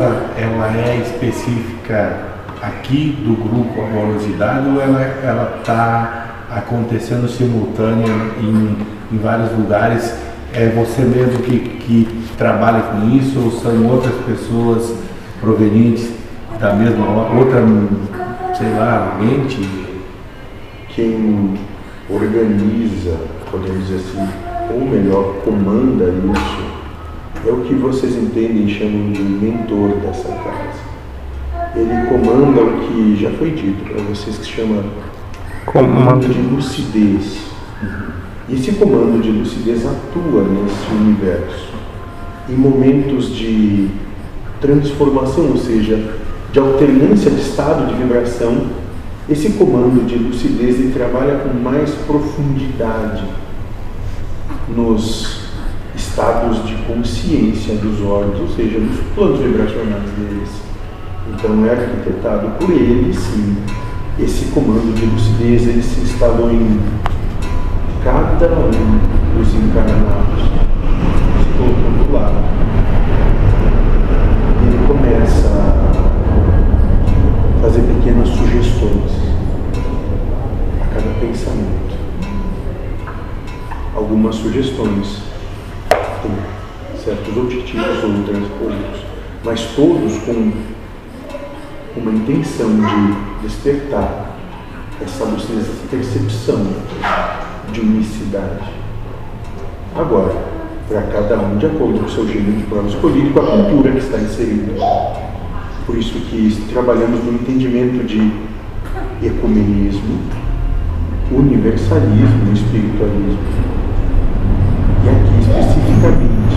ela é específica aqui do grupo Amorosidade ou ela está acontecendo simultânea em, em vários lugares? É você mesmo que, que trabalha com isso ou são outras pessoas provenientes da mesma outra, sei lá, mente? Quem organiza, podemos dizer assim, ou melhor, comanda isso, que vocês entendem e chamam de mentor dessa casa. Ele comanda o que já foi dito para vocês, que se chama comando de lucidez. E esse comando de lucidez atua nesse universo em momentos de transformação, ou seja, de alternância de estado de vibração. Esse comando de lucidez ele trabalha com mais profundidade nos estados de consciência dos órgãos, ou seja, nos planos vibracionais deles. Então é arquitetado por ele, sim. Esse comando de lucidez ele se instalou em cada um dos encarnados, se colocando do lado. Ele começa a fazer pequenas sugestões a cada pensamento. Algumas sugestões certos objetivos, outras outros, mas todos com uma intenção de despertar essa lucidez, essa percepção de unicidade. Agora, para cada um de acordo com o seu gênero de prova escolhido com a cultura que está inserida. Por isso que trabalhamos no entendimento de ecumenismo, universalismo e espiritualismo. Especificamente,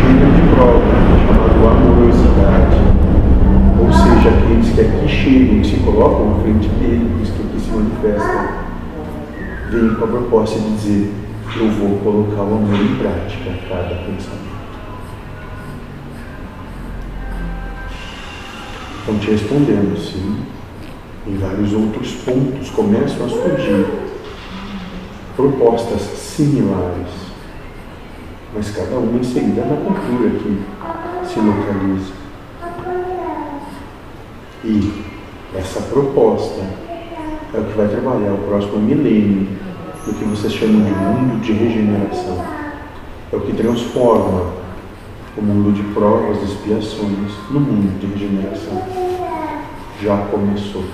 gênero de prova chamado amorosidade, ou seja, aqueles que aqui chegam e se colocam à frente dele, Cristo aqui se manifesta, vem com a proposta de dizer: Eu vou colocar o amor em prática a cada pensamento. Estão te respondendo, sim. Em vários outros pontos começam a surgir propostas similares, mas cada uma inserida na cultura que se localiza. E essa proposta é o que vai trabalhar o próximo milênio do que vocês chamam de mundo de regeneração. É o que transforma o mundo de provas e expiações no mundo de regeneração. Já começou.